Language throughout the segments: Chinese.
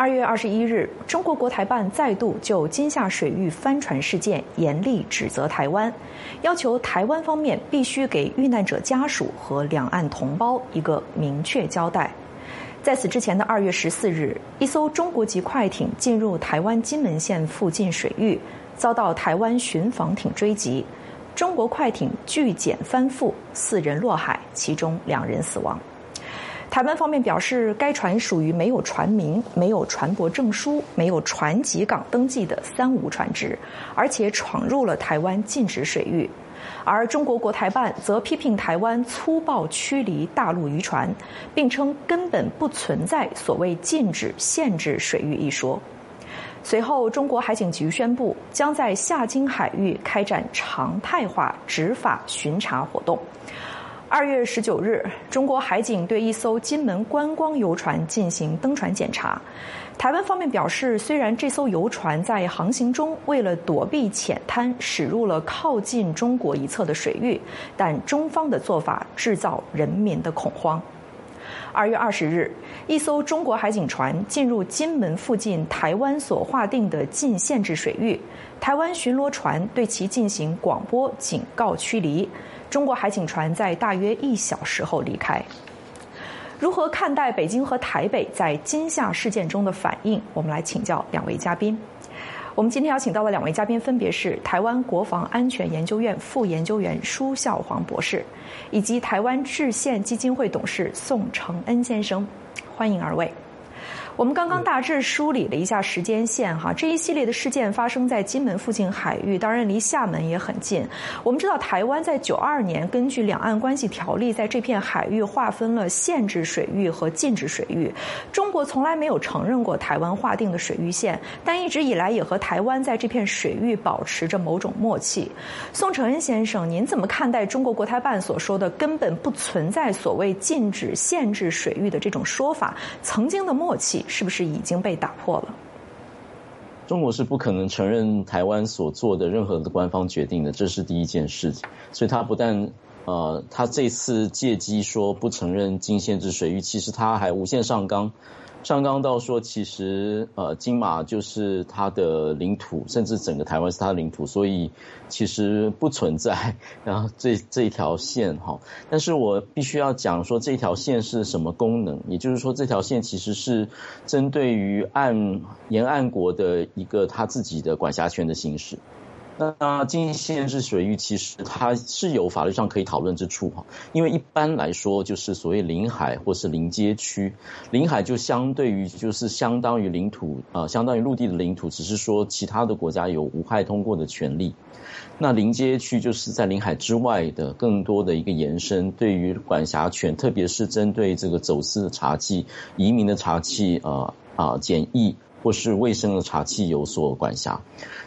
二月二十一日，中国国台办再度就金厦水域帆船事件严厉指责台湾，要求台湾方面必须给遇难者家属和两岸同胞一个明确交代。在此之前的二月十四日，一艘中国籍快艇进入台湾金门县附近水域，遭到台湾巡防艇追击，中国快艇拒检翻覆，四人落海，其中两人死亡。台湾方面表示，该船属于没有船名、没有船舶证书、没有船籍港登记的三无船只，而且闯入了台湾禁止水域。而中国国台办则批评台湾粗暴驱离大陆渔船，并称根本不存在所谓禁止、限制水域一说。随后，中国海警局宣布将在夏金海域开展常态化执法巡查活动。二月十九日，中国海警对一艘金门观光游船进行登船检查。台湾方面表示，虽然这艘游船在航行中为了躲避浅滩驶入了靠近中国一侧的水域，但中方的做法制造人民的恐慌。二月二十日，一艘中国海警船进入金门附近台湾所划定的禁限制水域，台湾巡逻船对其进行广播警告驱离。中国海警船在大约一小时后离开。如何看待北京和台北在今夏事件中的反应？我们来请教两位嘉宾。我们今天邀请到的两位嘉宾分别是台湾国防安全研究院副研究员舒孝煌博士，以及台湾制宪基金会董事宋承恩先生。欢迎二位。我们刚刚大致梳理了一下时间线，哈，这一系列的事件发生在金门附近海域，当然离厦门也很近。我们知道，台湾在九二年根据《两岸关系条例》在这片海域划分了限制水域和禁止水域。中国从来没有承认过台湾划定的水域线，但一直以来也和台湾在这片水域保持着某种默契。宋承恩先生，您怎么看待中国国台办所说的根本不存在所谓禁止、限制水域的这种说法？曾经的默契。是不是已经被打破了？中国是不可能承认台湾所做的任何的官方决定的，这是第一件事情。所以他不但呃，他这次借机说不承认禁限制水域，其实他还无限上纲。上纲到说，其实呃，金马就是它的领土，甚至整个台湾是它的领土，所以其实不存在。然后这这一条线哈，但是我必须要讲说这条线是什么功能，也就是说这条线其实是针对于岸沿岸国的一个他自己的管辖权的行使。那禁限制水域其实它是有法律上可以讨论之处哈，因为一般来说就是所谓临海或是临街区，临海就相对于就是相当于领土啊，相当于陆地的领土，只是说其他的国家有无害通过的权利。那临街区就是在临海之外的更多的一个延伸，对于管辖权，特别是针对这个走私的茶器、移民的茶器啊啊检疫或是卫生的茶器有所管辖。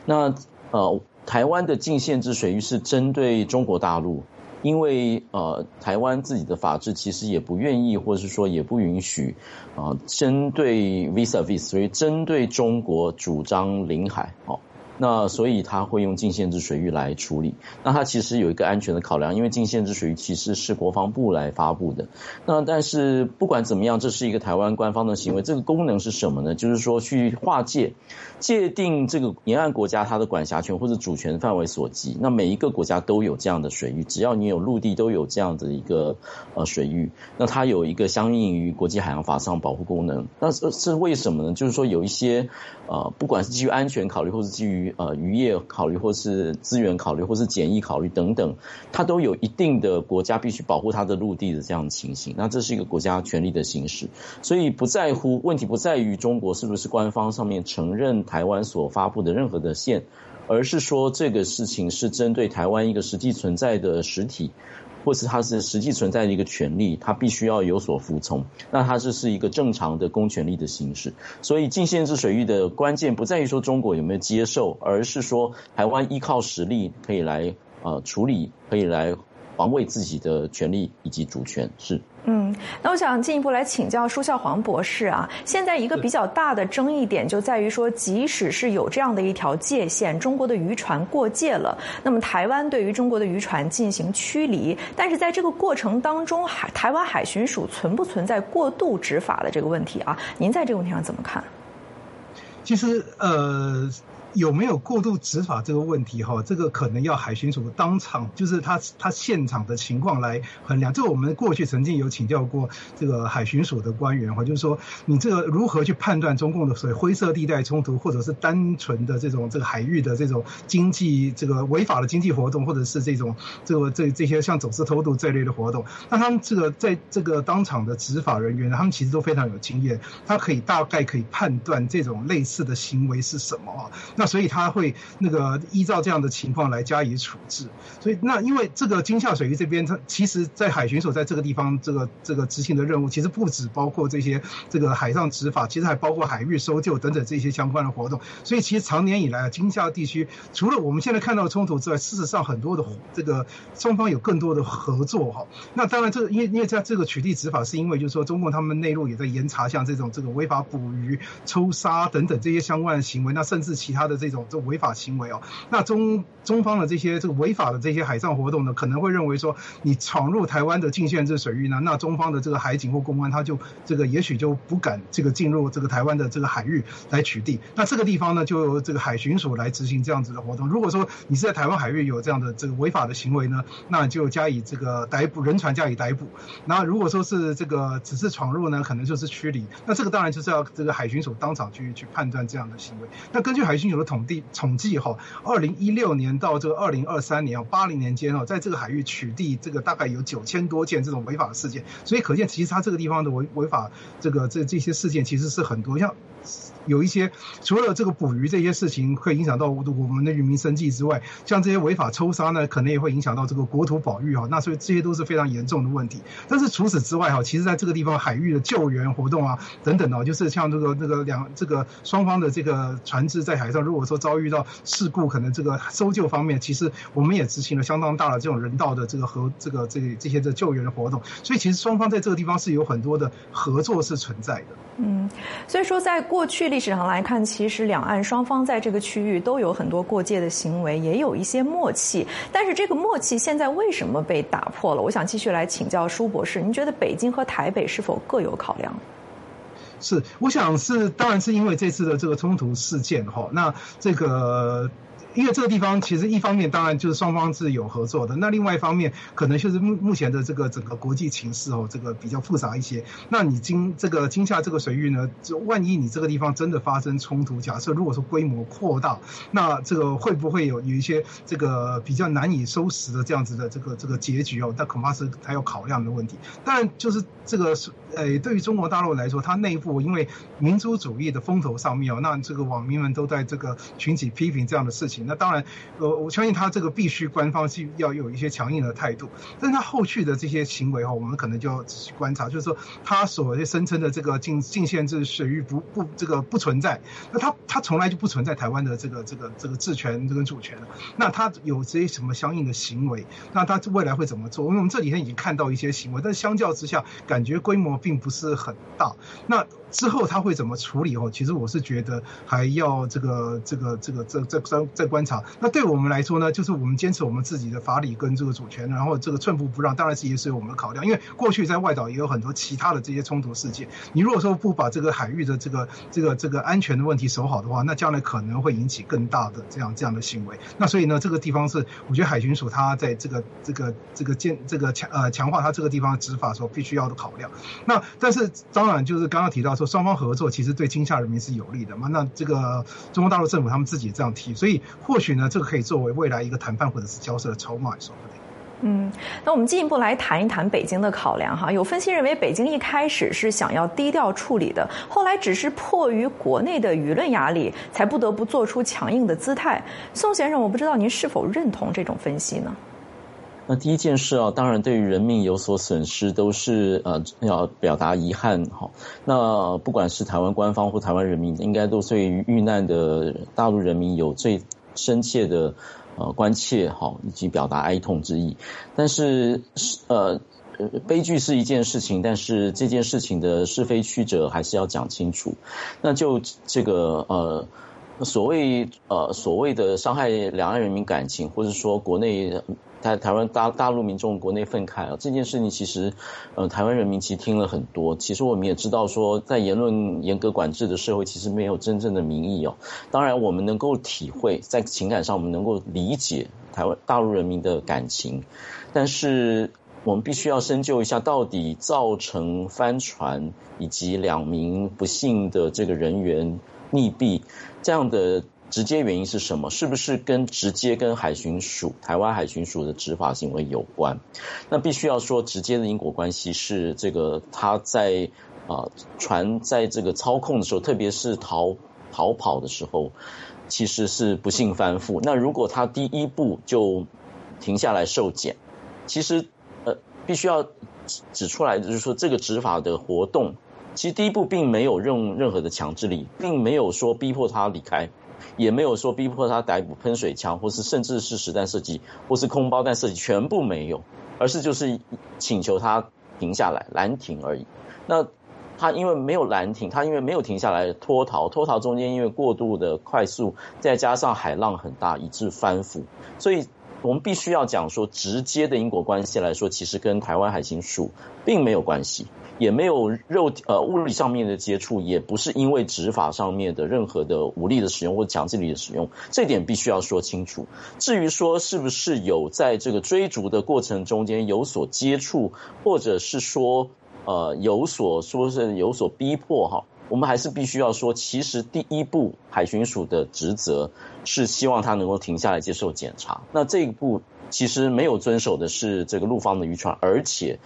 那呃。台湾的禁限制水域是针对中国大陆，因为呃，台湾自己的法制其实也不愿意，或者是说也不允许啊，针对 visa visa 所以针对中国主张领海，哦。那所以他会用禁限制水域来处理。那它其实有一个安全的考量，因为禁限制水域其实是国防部来发布的。那但是不管怎么样，这是一个台湾官方的行为。这个功能是什么呢？就是说去划界、界定这个沿岸国家它的管辖权或者主权范围所及。那每一个国家都有这样的水域，只要你有陆地，都有这样的一个呃水域。那它有一个相应于国际海洋法上保护功能。那是是为什么呢？就是说有一些呃，不管是基于安全考虑，或是基于呃，渔业考虑，或是资源考虑，或是检疫考虑等等，它都有一定的国家必须保护它的陆地的这样的情形。那这是一个国家权力的行使，所以不在乎问题不在于中国是不是官方上面承认台湾所发布的任何的线，而是说这个事情是针对台湾一个实际存在的实体。或是它是实际存在的一个权利，它必须要有所服从。那它这是一个正常的公权力的形式。所以禁限制水域的关键不在于说中国有没有接受，而是说台湾依靠实力可以来呃处理，可以来。防卫自己的权利以及主权是。嗯，那我想进一步来请教舒孝黄博士啊。现在一个比较大的争议点就在于说，即使是有这样的一条界限，中国的渔船过界了，那么台湾对于中国的渔船进行驱离，但是在这个过程当中，海台湾海巡署存不存在过度执法的这个问题啊？您在这个问题上怎么看？其实呃。有没有过度执法这个问题哈？这个可能要海巡署当场，就是他他现场的情况来衡量。这我们过去曾经有请教过这个海巡署的官员哈，就是说你这个如何去判断中共的所谓灰色地带冲突，或者是单纯的这种这个海域的这种经济这个违法的经济活动，或者是这种这个这这些像走私偷渡这类的活动？那他们这个在这个当场的执法人员，他们其实都非常有经验，他可以大概可以判断这种类似的行为是什么啊？那那所以他会那个依照这样的情况来加以处置，所以那因为这个金厦水域这边，它其实在海巡署在这个地方这个这个执行的任务，其实不止包括这些这个海上执法，其实还包括海域搜救等等这些相关的活动。所以其实长年以来啊，金厦地区除了我们现在看到的冲突之外，事实上很多的这个双方有更多的合作哈。那当然，这因为因为在这个取缔执法，是因为就是说中共他们内陆也在严查像这种这个违法捕鱼、抽沙等等这些相关的行为，那甚至其他的这种。这违法行为哦，那中中方的这些这个违法的这些海上活动呢，可能会认为说你闯入台湾的禁限制水域呢，那中方的这个海警或公安他就这个也许就不敢这个进入这个台湾的这个海域来取缔。那这个地方呢，就由这个海巡署来执行这样子的活动。如果说你是在台湾海域有这样的这个违法的行为呢，那就加以这个逮捕，人船加以逮捕。那如果说是这个只是闯入呢，可能就是驱离。那这个当然就是要这个海巡署当场去去判断这样的行为。那根据海巡署的统计。统计哈，二零一六年到这个二零二三年哦，八零年间哦，在这个海域取缔这个大概有九千多件这种违法事件，所以可见其实它这个地方的违违法这个这这些事件其实是很多，像。有一些除了这个捕鱼这些事情会影响到我们的渔民生计之外，像这些违法抽沙呢，可能也会影响到这个国土保育哈。那所以这些都是非常严重的问题。但是除此之外哈，其实在这个地方海域的救援活动啊等等哦，就是像这个这个两这个双方的这个船只在海上，如果说遭遇到事故，可能这个搜救方面，其实我们也执行了相当大的这种人道的这个和这个这这些的救援的活动。所以其实双方在这个地方是有很多的合作是存在的。嗯，所以说在过去。历史上来看，其实两岸双方在这个区域都有很多过界的行为，也有一些默契。但是这个默契现在为什么被打破了？我想继续来请教舒博士，您觉得北京和台北是否各有考量？是，我想是，当然是因为这次的这个冲突事件哈，那这个。因为这个地方其实一方面当然就是双方是有合作的，那另外一方面可能就是目目前的这个整个国际情势哦，这个比较复杂一些。那你今这个今夏这个水域呢，就万一你这个地方真的发生冲突，假设如果说规模扩大，那这个会不会有有一些这个比较难以收拾的这样子的这个这个结局哦？那恐怕是他要考量的问题。当然就是这个是呃，对于中国大陆来说，它内部因为民族主义的风头上面哦，那这个网民们都在这个群体批评这样的事情。那当然，呃，我相信他这个必须官方是要有一些强硬的态度，但是他后续的这些行为哈，我们可能就要仔细观察，就是说他所谓声称的这个禁禁限制水域不不这个不存在，那他他从来就不存在台湾的这个这个这个治权这个主权那他有这些什么相应的行为？那他未来会怎么做？因为我们这几天已经看到一些行为，但相较之下，感觉规模并不是很大。那之后他会怎么处理？哦，其实我是觉得还要这个这个这个这这再再观察。那对我们来说呢，就是我们坚持我们自己的法理跟这个主权，然后这个寸步不让，当然是也是我们的考量。因为过去在外岛也有很多其他的这些冲突事件，你如果说不把这个海域的这个这个这个安全的问题守好的话，那将来可能会引起更大的这样这样的行为。那所以呢，这个地方是我觉得海巡署它在这个这个这个建这个强呃强化它这个地方执法时候必须要的考量。那但是当然就是刚刚提到说。双方合作其实对金夏人民是有利的嘛？那这个中国大陆政府他们自己也这样提，所以或许呢，这个可以作为未来一个谈判或者是交涉的筹码，说不定。嗯，那我们进一步来谈一谈北京的考量哈。有分析认为，北京一开始是想要低调处理的，后来只是迫于国内的舆论压力，才不得不做出强硬的姿态。宋先生，我不知道您是否认同这种分析呢？那第一件事啊，当然对于人命有所损失，都是呃要表达遗憾哈。那不管是台湾官方或台湾人民，应该都对于遇难的大陆人民有最深切的呃关切哈，以及表达哀痛之意。但是呃悲剧是一件事情，但是这件事情的是非曲折还是要讲清楚。那就这个呃。所谓呃所谓的伤害两岸人民感情，或者说国内台台湾大大陆民众国内愤慨啊，这件事情其实，呃，台湾人民其实听了很多。其实我们也知道说，在言论严格管制的社会，其实没有真正的民意哦。当然，我们能够体会，在情感上我们能够理解台湾大陆人民的感情，但是我们必须要深究一下，到底造成帆船以及两名不幸的这个人员溺毙这样的。直接原因是什么？是不是跟直接跟海巡署、台湾海巡署的执法行为有关？那必须要说，直接的因果关系是这个他在啊船在这个操控的时候，特别是逃逃跑的时候，其实是不幸翻覆。那如果他第一步就停下来受检，其实呃必须要指出来的就是说，这个执法的活动，其实第一步并没有任任何的强制力，并没有说逼迫他离开。也没有说逼迫他逮捕喷水枪，或是甚至是实弹射击，或是空包弹射击，全部没有，而是就是请求他停下来拦停而已。那他因为没有拦停，他因为没有停下来脱逃，脱逃中间因为过度的快速，再加上海浪很大，以致翻覆，所以。我们必须要讲说，直接的因果关系来说，其实跟台湾海星署并没有关系，也没有肉呃物理上面的接触，也不是因为执法上面的任何的武力的使用或强制力的使用，这点必须要说清楚。至于说是不是有在这个追逐的过程中间有所接触，或者是说呃有所说是有所逼迫哈。我们还是必须要说，其实第一步海巡署的职责是希望他能够停下来接受检查。那这一步其实没有遵守的是这个陆方的渔船，而且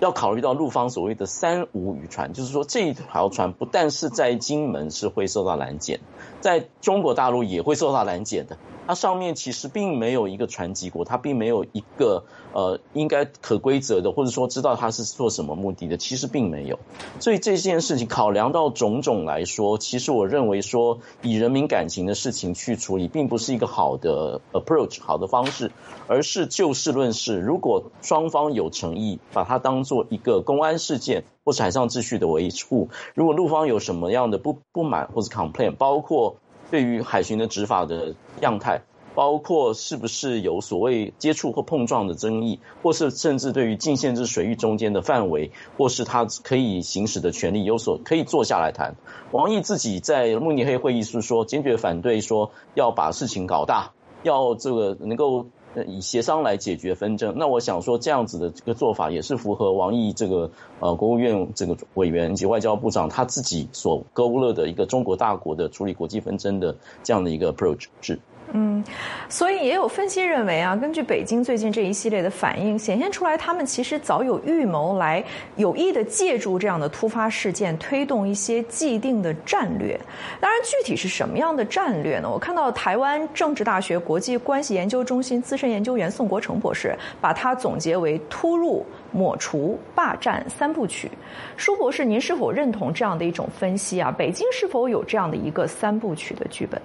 要考虑到陆方所谓的三无渔船，就是说这一条船不但是在金门是会受到拦截，在中国大陆也会受到拦截的。它上面其实并没有一个船籍国，它并没有一个呃应该可规则的，或者说知道它是做什么目的的，其实并没有。所以这件事情考量到种种来说，其实我认为说以人民感情的事情去处理，并不是一个好的 approach 好的方式，而是就事论事。如果双方有诚意，把它当做一个公安事件或是海上秩序的维护，如果陆方有什么样的不不满或者 complaint，包括。对于海巡的执法的样态，包括是不是有所谓接触或碰撞的争议，或是甚至对于禁限制水域中间的范围，或是他可以行使的权利有所可以坐下来谈。王毅自己在慕尼黑会议是说坚决反对说要把事情搞大，要这个能够。那以协商来解决纷争，那我想说这样子的这个做法也是符合王毅这个呃国务院这个委员及外交部长他自己所勾勒的一个中国大国的处理国际纷争的这样的一个 approach 是。嗯，所以也有分析认为啊，根据北京最近这一系列的反应，显现出来他们其实早有预谋，来有意的借助这样的突发事件，推动一些既定的战略。当然，具体是什么样的战略呢？我看到台湾政治大学国际关系研究中心资深研究员宋国成博士把它总结为“突入、抹除、霸占三部曲”。舒博士，您是否认同这样的一种分析啊？北京是否有这样的一个三部曲的剧本？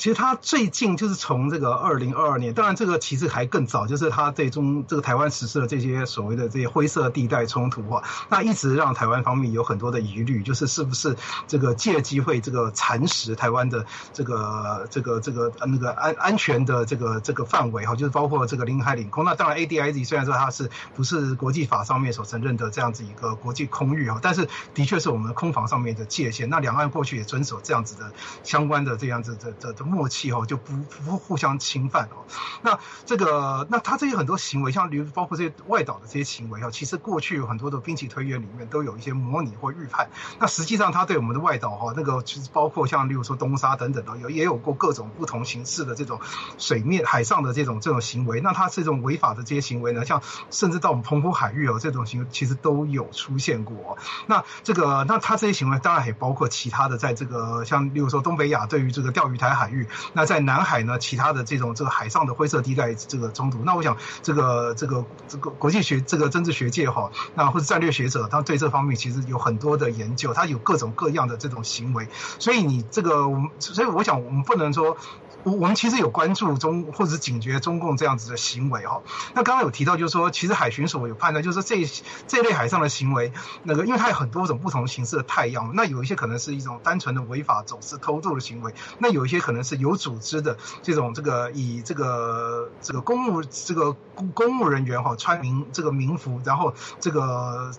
其实他最近就是从这个二零二二年，当然这个其实还更早，就是他最终这个台湾实施了这些所谓的这些灰色地带冲突啊，那一直让台湾方面有很多的疑虑，就是是不是这个借机会这个蚕食台湾的这个这个这个那个安安全的这个这个范围哈，就是包括这个领海领空。那当然 A D I Z 虽然说它是不是国际法上面所承认的这样子一个国际空域啊，但是的确是我们空防上面的界限。那两岸过去也遵守这样子的相关的这样子的的的。默契哦，就不不互相侵犯哦。那这个，那他这些很多行为，像比如包括这些外岛的这些行为哦，其实过去有很多的兵器推演里面都有一些模拟或预判。那实际上他对我们的外岛哈，那个其实包括像例如说东沙等等的，有也有过各种不同形式的这种水面海上的这种这种行为。那他这种违法的这些行为呢，像甚至到我们澎湖海域哦，这种行为其实都有出现过。那这个，那他这些行为当然也包括其他的，在这个像例如说东北亚对于这个钓鱼台海域。那在南海呢，其他的这种这个海上的灰色地带这个冲突，那我想这个这个这个国际学这个政治学界哈，那或者战略学者，他对这方面其实有很多的研究，他有各种各样的这种行为，所以你这个我，所以我想我们不能说。我我们其实有关注中或者是警觉中共这样子的行为哈。那刚刚有提到就是说，其实海巡署有判断，就是这这类海上的行为，那个因为它有很多种不同形式的太阳，那有一些可能是一种单纯的违法走私偷渡的行为，那有一些可能。是有组织的这种这个以这个这个公务这个公务人员哈穿民这个民服，然后这个。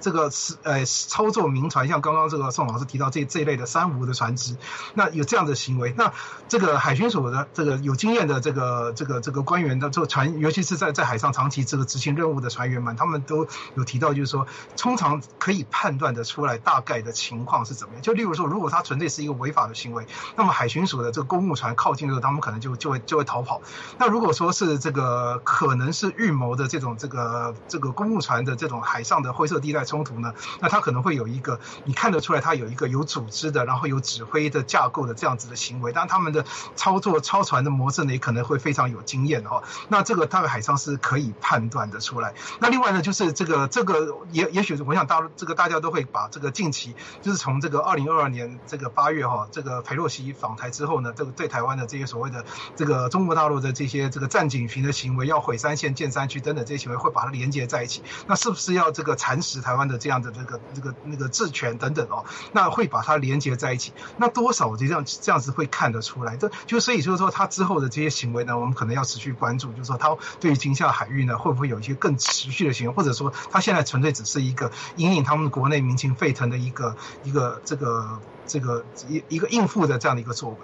这个是呃操作民船，像刚刚这个宋老师提到这这一类的三无的船只，那有这样的行为，那这个海巡署的这个有经验的这个这个这个官员的这个船，尤其是在在海上长期这个执行任务的船员们，他们都有提到，就是说通常可以判断的出来大概的情况是怎么样。就例如说，如果他纯粹是一个违法的行为，那么海巡署的这个公务船靠近的时候，他们可能就就会就会逃跑。那如果说是这个可能是预谋的这种这个这个公务船的这种海上。的灰色地带冲突呢？那它可能会有一个，你看得出来，它有一个有组织的，然后有指挥的架构的这样子的行为。当，他们的操作超船的模式呢，也可能会非常有经验的哈。那这个大概海上是可以判断的出来。那另外呢，就是这个这个也也许我想大陆这个大家都会把这个近期就是从这个二零二二年这个八月哈，这个裴洛西访台之后呢，这个对台湾的这些所谓的这个中国大陆的这些这个战警群的行为，要毁三线建三区等等这些行为，会把它连接在一起。那是不是要这个？蚕食台湾的这样的这个这个那个治权等等哦，那会把它连接在一起，那多少这样这样子会看得出来，这就所以就是说他之后的这些行为呢，我们可能要持续关注，就是说他对于金厦海域呢，会不会有一些更持续的行为，或者说他现在纯粹只是一个引领他们国内民情沸腾的一个一个这个这个一一个应付的这样的一个作为。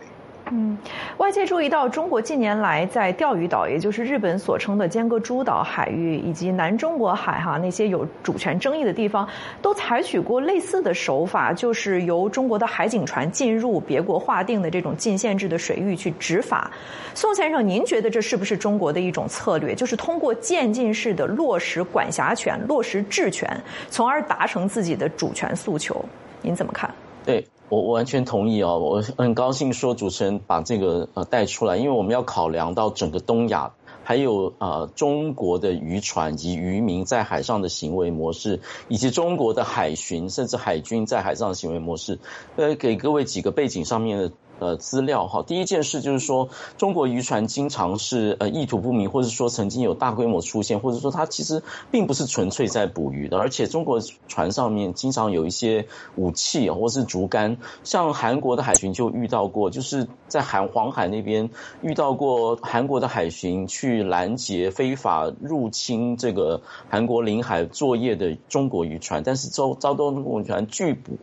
嗯，外界注意到，中国近年来在钓鱼岛，也就是日本所称的尖阁诸岛海域以及南中国海哈那些有主权争议的地方，都采取过类似的手法，就是由中国的海警船进入别国划定的这种禁限制的水域去执法。宋先生，您觉得这是不是中国的一种策略，就是通过渐进式的落实管辖权、落实治权，从而达成自己的主权诉求？您怎么看？对。我完全同意哦，我很高兴说主持人把这个呃带出来，因为我们要考量到整个东亚，还有呃中国的渔船及渔民在海上的行为模式，以及中国的海巡甚至海军在海上的行为模式，呃，给各位几个背景上面的。呃，资料哈，第一件事就是说，中国渔船经常是呃意图不明，或者说曾经有大规模出现，或者说它其实并不是纯粹在捕鱼的，而且中国船上面经常有一些武器或是竹竿，像韩国的海巡就遇到过，就是在海黄海那边遇到过韩国的海巡去拦截非法入侵这个韩国领海作业的中国渔船，但是遭遭到中国渔船拒捕。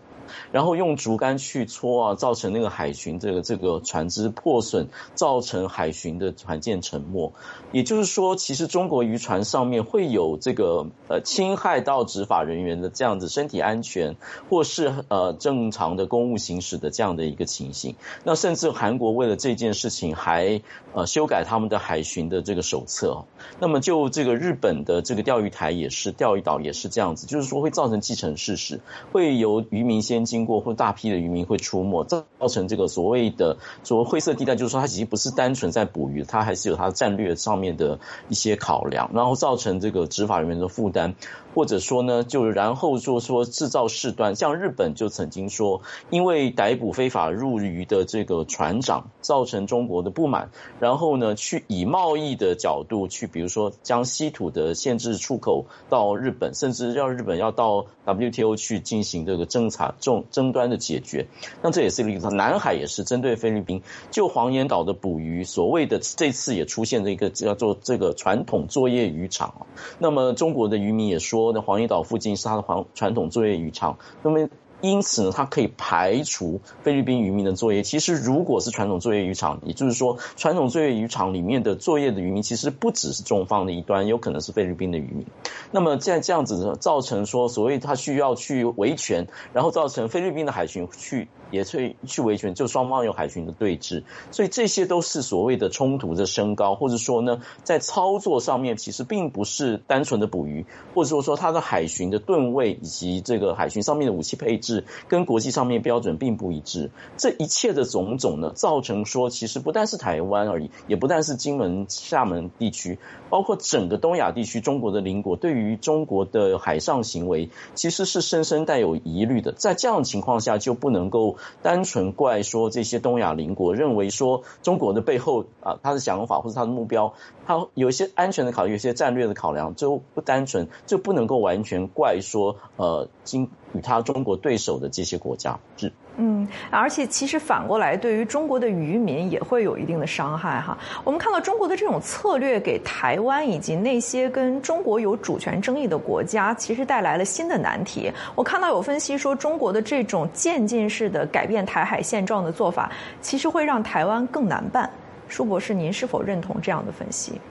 然后用竹竿去搓啊，造成那个海巡这个这个船只破损，造成海巡的船舰沉没。也就是说，其实中国渔船上面会有这个呃侵害到执法人员的这样子身体安全，或是呃正常的公务行驶的这样的一个情形。那甚至韩国为了这件事情还呃修改他们的海巡的这个手册。那么就这个日本的这个钓鱼台也是钓鱼岛也是这样子，就是说会造成既成事实，会由渔民先。经过或大批的渔民会出没，造成这个所谓的所谓灰色地带，就是说它已经不是单纯在捕鱼，它还是有它战略上面的一些考量，然后造成这个执法人员的负担。或者说呢，就然后就说制造事端，像日本就曾经说，因为逮捕非法入渔的这个船长，造成中国的不满，然后呢，去以贸易的角度去，比如说将稀土的限制出口到日本，甚至让日本要到 WTO 去进行这个侦查、争争端的解决。那这也是例子，南海也是针对菲律宾，就黄岩岛的捕鱼，所谓的这次也出现了一个叫做这个传统作业渔场。那么中国的渔民也说。那黄岩岛附近是他的黄传统作业渔场，那么因此呢，它可以排除菲律宾渔民的作业。其实，如果是传统作业渔场，也就是说，传统作业渔场里面的作业的渔民，其实不只是中方的一端，有可能是菲律宾的渔民。那么，在这样子造成说，所谓他需要去维权，然后造成菲律宾的海巡去。也去去维权，就双方有海巡的对峙，所以这些都是所谓的冲突的升高，或者说呢，在操作上面其实并不是单纯的捕鱼，或者说说它的海巡的吨位以及这个海巡上面的武器配置跟国际上面标准并不一致，这一切的种种呢，造成说其实不但是台湾而已，也不但是金门、厦门地区，包括整个东亚地区，中国的邻国对于中国的海上行为其实是深深带有疑虑的，在这样的情况下就不能够。单纯怪说这些东亚邻国认为说中国的背后啊，他的想法或者他的目标，他有一些安全的考虑，有一些战略的考量，就不单纯就不能够完全怪说呃金与他中国对手的这些国家是。嗯，而且其实反过来，对于中国的渔民也会有一定的伤害哈。我们看到中国的这种策略，给台湾以及那些跟中国有主权争议的国家，其实带来了新的难题。我看到有分析说，中国的这种渐进式的改变台海现状的做法，其实会让台湾更难办。舒博士，您是否认同这样的分析？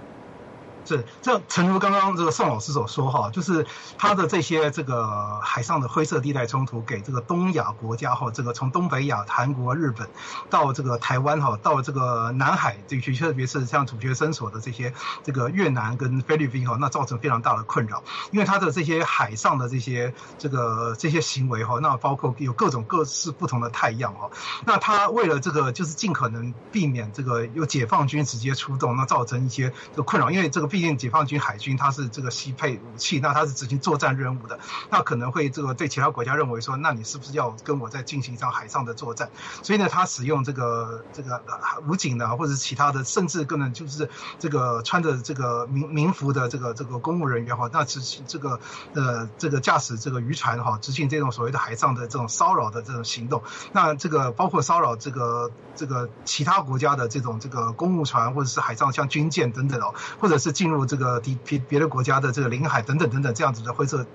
是，这诚如刚刚这个宋老师所说哈，就是他的这些这个海上的灰色地带冲突，给这个东亚国家哈，这个从东北亚、韩国、日本到这个台湾哈，到这个南海地区，特别是像主角伸所的这些这个越南跟菲律宾哈，那造成非常大的困扰，因为他的这些海上的这些这个这些行为哈，那包括有各种各式不同的太阳哈，那他为了这个就是尽可能避免这个由解放军直接出动，那造成一些的困扰，因为这个。毕竟解放军海军它是这个西配武器，那它是执行作战任务的，那可能会这个对其他国家认为说，那你是不是要跟我在进行一场海上的作战？所以呢，他使用这个这个武警呢，或者是其他的，甚至可能就是这个穿着这个民民服的这个这个公务人员哈，那执行这个呃这个驾驶这个渔船哈，执行这种所谓的海上的这种骚扰的这种行动。那这个包括骚扰这个这个其他国家的这种这个公务船，或者是海上像军舰等等哦，或者是。进入这个敌别别的国家的这个领海等等等等这样子的灰色，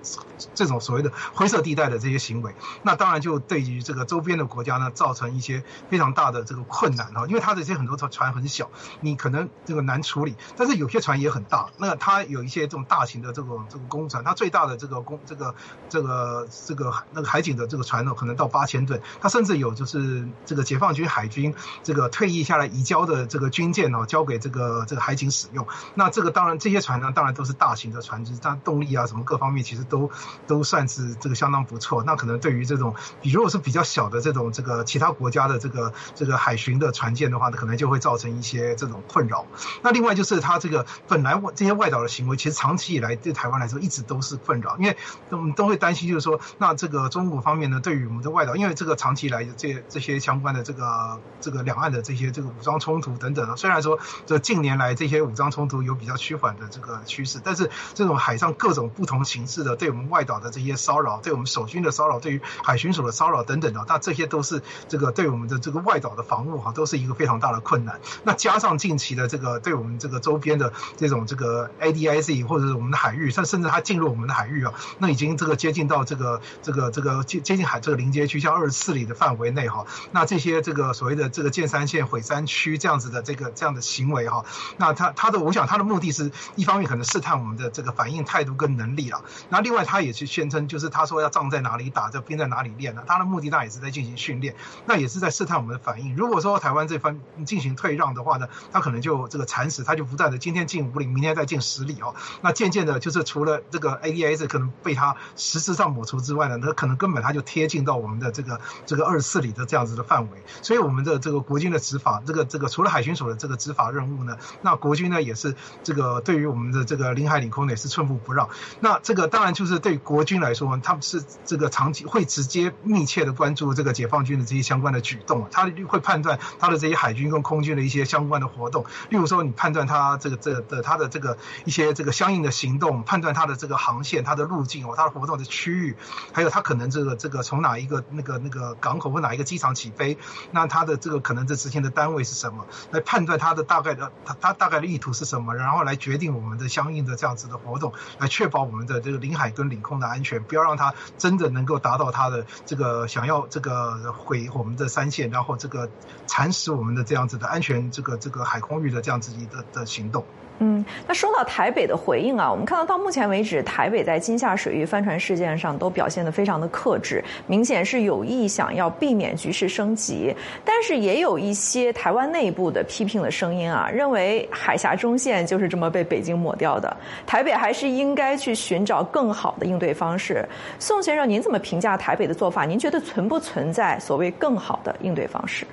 这种所谓的灰色地带的这些行为，那当然就对于这个周边的国家呢，造成一些非常大的这个困难哈，因为它这些很多船船很小，你可能这个难处理，但是有些船也很大，那它有一些这种大型的这种这个公船，它最大的这个公这个这个这个那个海警的这个船呢，可能到八千吨，它甚至有就是这个解放军海军这个退役下来移交的这个军舰哦，交给这个这个海警使用，那这个。当然，这些船呢，当然都是大型的船只，但动力啊，什么各方面其实都都算是这个相当不错。那可能对于这种，比如果是比较小的这种这个其他国家的这个这个海巡的船舰的话呢，可能就会造成一些这种困扰。那另外就是它这个本来这些外岛的行为，其实长期以来对台湾来说一直都是困扰，因为我们都会担心，就是说，那这个中国方面呢，对于我们的外岛，因为这个长期以来这这些相关的这个这个两岸的这些这个武装冲突等等，虽然说这近年来这些武装冲突有比较。趋缓的这个趋势，但是这种海上各种不同形式的对我们外岛的这些骚扰，对我们守军的骚扰，对于海巡署的骚扰等等的，那这些都是这个对我们的这个外岛的防务哈，都是一个非常大的困难。那加上近期的这个对我们这个周边的这种这个 ADIZ 或者是我们的海域，甚甚至它进入我们的海域啊，那已经这个接近到这个这个这个接接近海这个临街区，像二十四里的范围内哈，那这些这个所谓的这个建山线毁山区这样子的这个这样的行为哈，那他他的我想他的目的是。一方面可能试探我们的这个反应态度跟能力了，那另外他也去宣称，就是他说要仗在哪里打，这兵在哪里练呢？他的目的那也是在进行训练，那也是在试探我们的反应。如果说台湾这方进行退让的话呢，他可能就这个蚕食，他就不断的今天进五里，明天再进十里哦。那渐渐的，就是除了这个 A D S 可能被他实质上抹除之外呢，那可能根本他就贴近到我们的这个这个二十四里的这样子的范围。所以我们的这个国军的执法，这个这个除了海巡署的这个执法任务呢，那国军呢也是这个。呃，对于我们的这个领海领空呢，也是寸步不让。那这个当然就是对国军来说，他们是这个长期会直接密切的关注这个解放军的这些相关的举动，他会判断他的这些海军跟空军的一些相关的活动。例如说，你判断他这个这的他的这个一些这个相应的行动，判断他的这个航线、他的路径哦，他的活动的区域，还有他可能这个这个从哪一个那个那个港口或哪一个机场起飞，那他的这个可能这执行的单位是什么，来判断他的大概的他他大概的意图是什么，然后来。决定我们的相应的这样子的活动，来确保我们的这个领海跟领空的安全，不要让它真的能够达到它的这个想要这个毁我们的三线，然后这个蚕食我们的这样子的安全这个这个海空域的这样子的的行动。嗯，那说到台北的回应啊，我们看到到目前为止，台北在金厦水域帆船事件上都表现得非常的克制，明显是有意想要避免局势升级。但是也有一些台湾内部的批评的声音啊，认为海峡中线就是这么被北京抹掉的，台北还是应该去寻找更好的应对方式。宋先生，您怎么评价台北的做法？您觉得存不存在所谓更好的应对方式？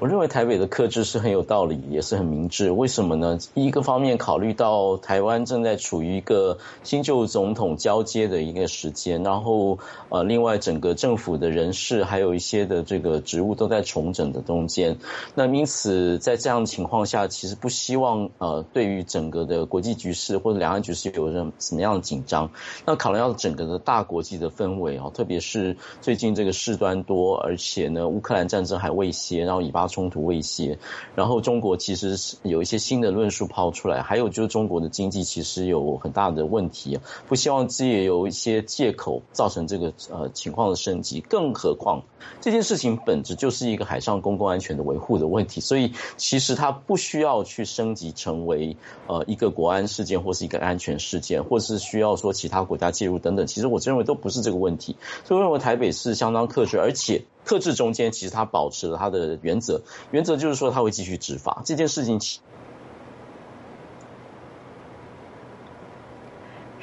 我认为台北的克制是很有道理，也是很明智。为什么呢？一个方面考虑到台湾正在处于一个新旧总统交接的一个时间，然后呃，另外整个政府的人事还有一些的这个职务都在重整的中间。那因此在这样的情况下，其实不希望呃，对于整个的国际局势或者两岸局势有什什么样的紧张。那考量到整个的大国际的氛围啊，特别是最近这个事端多，而且呢，乌克兰战争还未歇，然后以巴。冲突威胁，然后中国其实是有一些新的论述抛出来，还有就是中国的经济其实有很大的问题，不希望借有一些借口造成这个呃情况的升级。更何况这件事情本质就是一个海上公共安全的维护的问题，所以其实它不需要去升级成为呃一个国安事件或是一个安全事件，或是需要说其他国家介入等等。其实我认为都不是这个问题，所以我认为台北是相当克制，而且。克制中间，其实他保持了他的原则，原则就是说他会继续执法这件事情。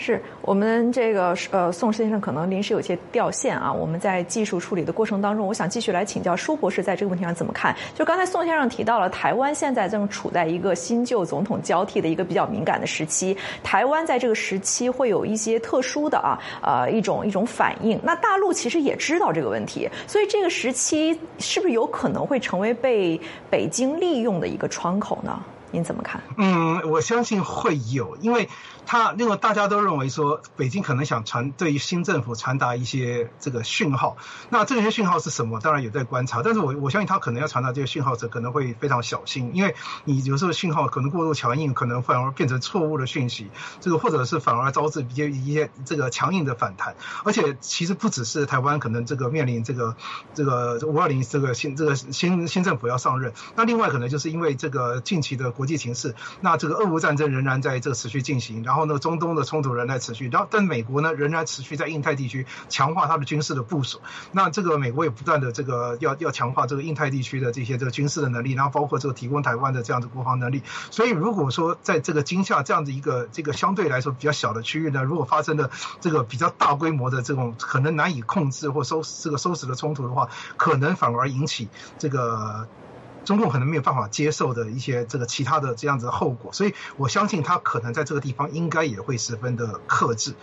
是我们这个呃宋先生可能临时有些掉线啊，我们在技术处理的过程当中，我想继续来请教舒博士在这个问题上怎么看？就刚才宋先生提到了台湾现在正处在一个新旧总统交替的一个比较敏感的时期，台湾在这个时期会有一些特殊的啊呃一种一种反应。那大陆其实也知道这个问题，所以这个时期是不是有可能会成为被北京利用的一个窗口呢？您怎么看？嗯，我相信会有，因为。他另外大家都认为说，北京可能想传对于新政府传达一些这个讯号，那这些讯号是什么？当然也在观察，但是我我相信他可能要传达这些讯号者可能会非常小心，因为你有时候讯号可能过度强硬，可能反而变成错误的讯息，这个或者是反而招致一些一些这个强硬的反弹。而且其实不只是台湾可能这个面临这个这个五二零这个新这个新新政府要上任，那另外可能就是因为这个近期的国际形势，那这个俄乌战争仍然在这个持续进行。然后呢，中东的冲突仍在持续，然后但美国呢仍然持续在印太地区强化它的军事的部署。那这个美国也不断的这个要要强化这个印太地区的这些这个军事的能力，然后包括这个提供台湾的这样的国防能力。所以如果说在这个今夏这样的一个这个相对来说比较小的区域呢，如果发生了这个比较大规模的这种可能难以控制或收这个收拾的冲突的话，可能反而引起这个。中共可能没有办法接受的一些这个其他的这样子的后果，所以我相信他可能在这个地方应该也会十分的克制。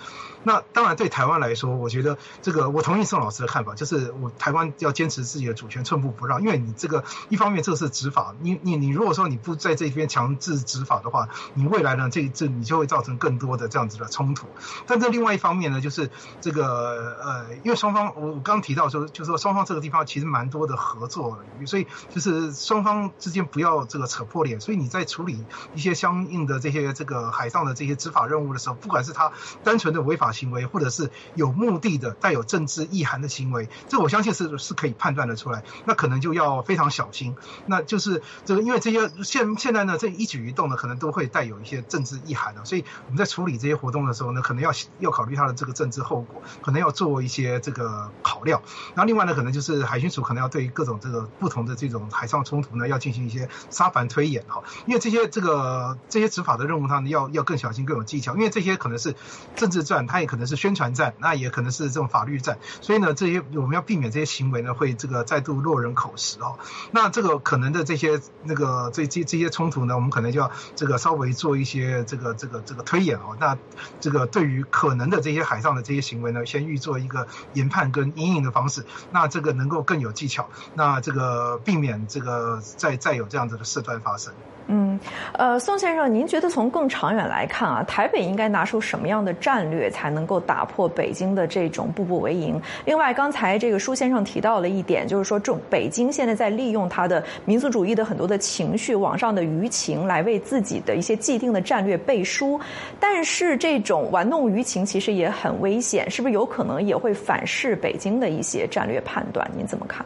那当然对台湾来说，我觉得这个我同意宋老师的看法，就是我台湾要坚持自己的主权，寸步不让。因为你这个一方面这是执法，你你你如果说你不在这边强制执法的话，你未来呢这这你就会造成更多的这样子的冲突。但这另外一方面呢，就是这个呃，因为双方我我刚提到说，就是说双方这个地方其实蛮多的合作，所以就是。双方之间不要这个扯破脸，所以你在处理一些相应的这些这个海上的这些执法任务的时候，不管是他单纯的违法行为，或者是有目的的带有政治意涵的行为，这我相信是是可以判断的出来。那可能就要非常小心。那就是这个，因为这些现现在呢，这一举一动呢，可能都会带有一些政治意涵的，所以我们在处理这些活动的时候呢，可能要要考虑它的这个政治后果，可能要做一些这个考量。然后另外呢，可能就是海巡署可能要对各种这个不同的这种海上冲突呢，要进行一些沙盘推演哈，因为这些这个这些执法的任务，它呢要要更小心、更有技巧，因为这些可能是政治战，它也可能是宣传战，那也可能是这种法律战，所以呢，这些我们要避免这些行为呢，会这个再度落人口实哦。那这个可能的这些那个这这这些冲突呢，我们可能就要这个稍微做一些这个这个这个推演哦。那这个对于可能的这些海上的这些行为呢，先预做一个研判跟阴影的方式，那这个能够更有技巧，那这个避免这个。再再有这样子的事端发生。嗯，呃，宋先生，您觉得从更长远来看啊，台北应该拿出什么样的战略才能够打破北京的这种步步为营？另外，刚才这个舒先生提到了一点，就是说，中北京现在在利用他的民族主义的很多的情绪、网上的舆情，来为自己的一些既定的战略背书。但是，这种玩弄舆情其实也很危险，是不是有可能也会反噬北京的一些战略判断？您怎么看？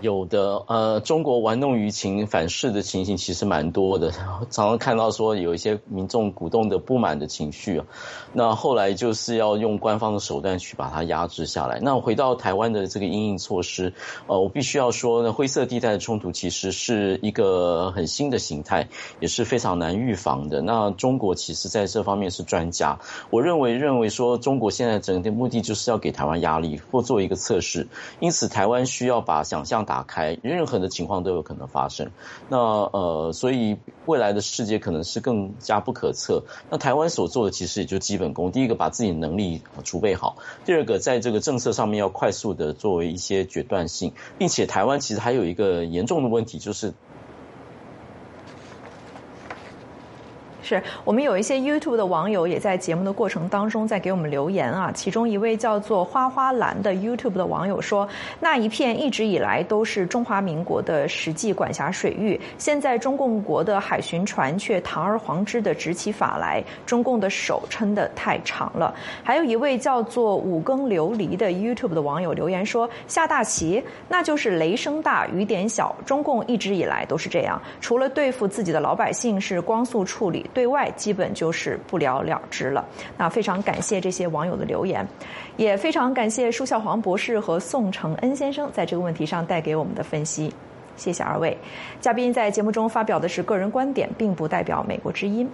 有的，呃，中国玩弄舆情反噬的情形其实蛮多的，常常看到说有一些民众鼓动的不满的情绪啊，那后来就是要用官方的手段去把它压制下来。那回到台湾的这个应应措施，呃，我必须要说呢，灰色地带的冲突其实是一个很新的形态，也是非常难预防的。那中国其实在这方面是专家，我认为认为说中国现在整个目的就是要给台湾压力或做一个测试，因此台湾需要把想象。打开，任何的情况都有可能发生。那呃，所以未来的世界可能是更加不可测。那台湾所做的其实也就基本功，第一个把自己能力储备好，第二个在这个政策上面要快速的作为一些决断性，并且台湾其实还有一个严重的问题就是。是我们有一些 YouTube 的网友也在节目的过程当中在给我们留言啊，其中一位叫做花花蓝的 YouTube 的网友说，那一片一直以来都是中华民国的实际管辖水域，现在中共国的海巡船却堂而皇之的执起法来，中共的手撑得太长了。还有一位叫做五更琉璃的 YouTube 的网友留言说，下大棋那就是雷声大雨点小，中共一直以来都是这样，除了对付自己的老百姓是光速处理。对外基本就是不了了之了。那非常感谢这些网友的留言，也非常感谢舒孝黄博士和宋承恩先生在这个问题上带给我们的分析。谢谢二位嘉宾在节目中发表的是个人观点，并不代表美国之音。